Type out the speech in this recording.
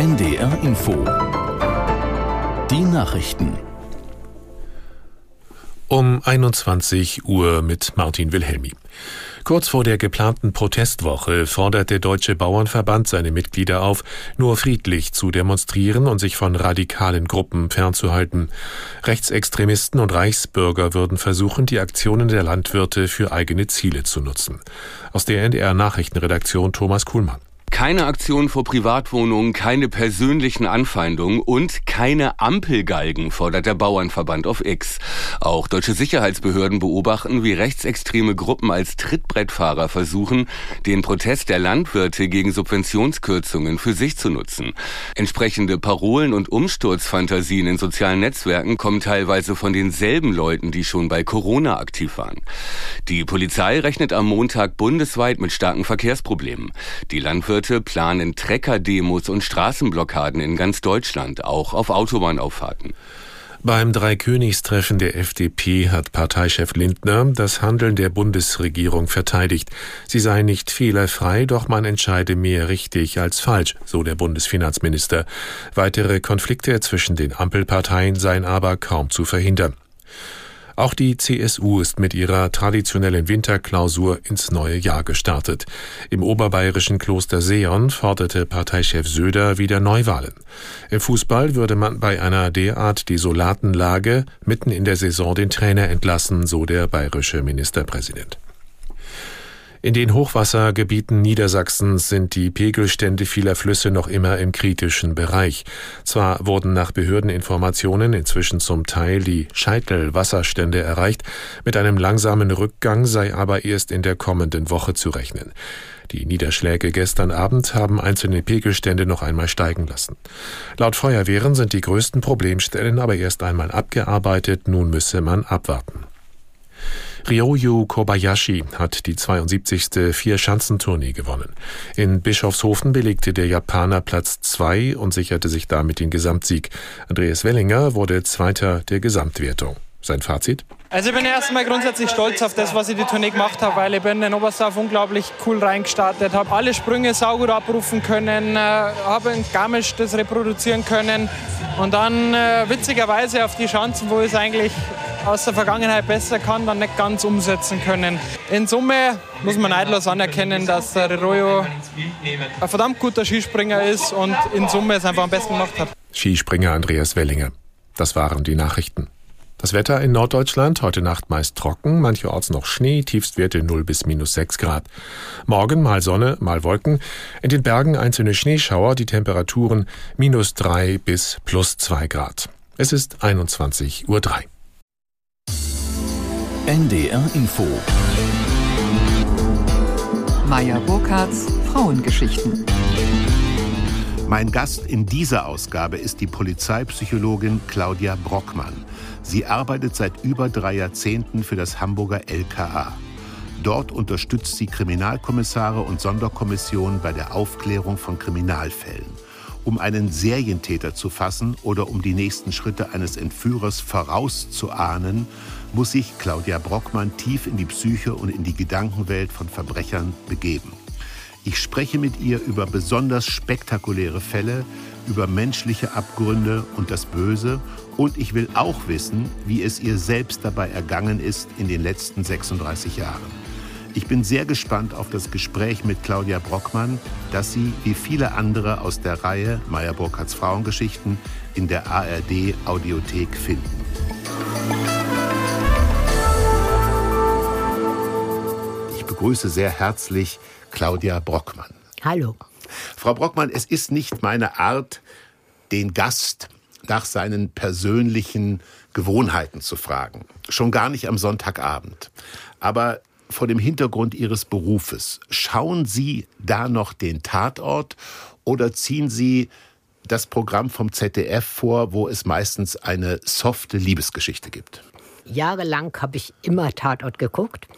NDR Info. Die Nachrichten. Um 21 Uhr mit Martin Wilhelmi. Kurz vor der geplanten Protestwoche fordert der Deutsche Bauernverband seine Mitglieder auf, nur friedlich zu demonstrieren und sich von radikalen Gruppen fernzuhalten. Rechtsextremisten und Reichsbürger würden versuchen, die Aktionen der Landwirte für eigene Ziele zu nutzen. Aus der NDR Nachrichtenredaktion Thomas Kuhlmann. Keine Aktion vor Privatwohnungen, keine persönlichen Anfeindungen und keine Ampelgalgen, fordert der Bauernverband auf X. Auch deutsche Sicherheitsbehörden beobachten, wie rechtsextreme Gruppen als Trittbrettfahrer versuchen, den Protest der Landwirte gegen Subventionskürzungen für sich zu nutzen. Entsprechende Parolen und Umsturzfantasien in sozialen Netzwerken kommen teilweise von denselben Leuten, die schon bei Corona aktiv waren. Die Polizei rechnet am Montag bundesweit mit starken Verkehrsproblemen. Die Landwirte Landwirte planen Trecker-Demos und Straßenblockaden in ganz Deutschland, auch auf Autobahnauffahrten. Beim Dreikönigstreffen der FDP hat Parteichef Lindner das Handeln der Bundesregierung verteidigt. Sie sei nicht fehlerfrei, doch man entscheide mehr richtig als falsch, so der Bundesfinanzminister. Weitere Konflikte zwischen den Ampelparteien seien aber kaum zu verhindern. Auch die CSU ist mit ihrer traditionellen Winterklausur ins neue Jahr gestartet. Im oberbayerischen Kloster Seon forderte Parteichef Söder wieder Neuwahlen. Im Fußball würde man bei einer derart desolaten Lage mitten in der Saison den Trainer entlassen, so der bayerische Ministerpräsident. In den Hochwassergebieten Niedersachsens sind die Pegelstände vieler Flüsse noch immer im kritischen Bereich. Zwar wurden nach Behördeninformationen inzwischen zum Teil die Scheitelwasserstände erreicht, mit einem langsamen Rückgang sei aber erst in der kommenden Woche zu rechnen. Die Niederschläge gestern Abend haben einzelne Pegelstände noch einmal steigen lassen. Laut Feuerwehren sind die größten Problemstellen aber erst einmal abgearbeitet, nun müsse man abwarten. Ryoyu Kobayashi hat die 72. Vier-Schanzentournee gewonnen. In Bischofshofen belegte der Japaner Platz 2 und sicherte sich damit den Gesamtsieg. Andreas Wellinger wurde Zweiter der Gesamtwertung. Sein Fazit? Also ich bin erstmal grundsätzlich stolz auf das, was ich die Tournee gemacht habe, weil ich bin in Oberstdorf unglaublich cool reingestartet, habe alle Sprünge saugut abrufen können, äh, habe ein Garmisch das reproduzieren können und dann äh, witzigerweise auf die Schanzen, wo es eigentlich aus der Vergangenheit besser kann, dann nicht ganz umsetzen können. In Summe muss man neidlos anerkennen, dass der Riroyo ein verdammt guter Skispringer ist und in Summe es einfach am besten gemacht hat. Skispringer Andreas Wellinger. Das waren die Nachrichten. Das Wetter in Norddeutschland heute Nacht meist trocken, mancherorts noch Schnee, Tiefstwerte 0 bis minus 6 Grad. Morgen mal Sonne, mal Wolken. In den Bergen einzelne Schneeschauer, die Temperaturen minus 3 bis plus 2 Grad. Es ist 21.03 Uhr. NDR Info. Meier Burkhardts Frauengeschichten. Mein Gast in dieser Ausgabe ist die Polizeipsychologin Claudia Brockmann. Sie arbeitet seit über drei Jahrzehnten für das Hamburger LKA. Dort unterstützt sie Kriminalkommissare und Sonderkommissionen bei der Aufklärung von Kriminalfällen. Um einen Serientäter zu fassen oder um die nächsten Schritte eines Entführers vorauszuahnen, muss sich Claudia Brockmann tief in die Psyche und in die Gedankenwelt von Verbrechern begeben. Ich spreche mit ihr über besonders spektakuläre Fälle, über menschliche Abgründe und das Böse und ich will auch wissen, wie es ihr selbst dabei ergangen ist in den letzten 36 Jahren. Ich bin sehr gespannt auf das Gespräch mit Claudia Brockmann, das Sie, wie viele andere aus der Reihe Meyer Burkhardts Frauengeschichten, in der ARD Audiothek finden. Begrüße sehr herzlich Claudia Brockmann. Hallo. Frau Brockmann, es ist nicht meine Art, den Gast nach seinen persönlichen Gewohnheiten zu fragen. Schon gar nicht am Sonntagabend. Aber vor dem Hintergrund Ihres Berufes, schauen Sie da noch den Tatort oder ziehen Sie das Programm vom ZDF vor, wo es meistens eine softe Liebesgeschichte gibt? Jahrelang habe ich immer Tatort geguckt.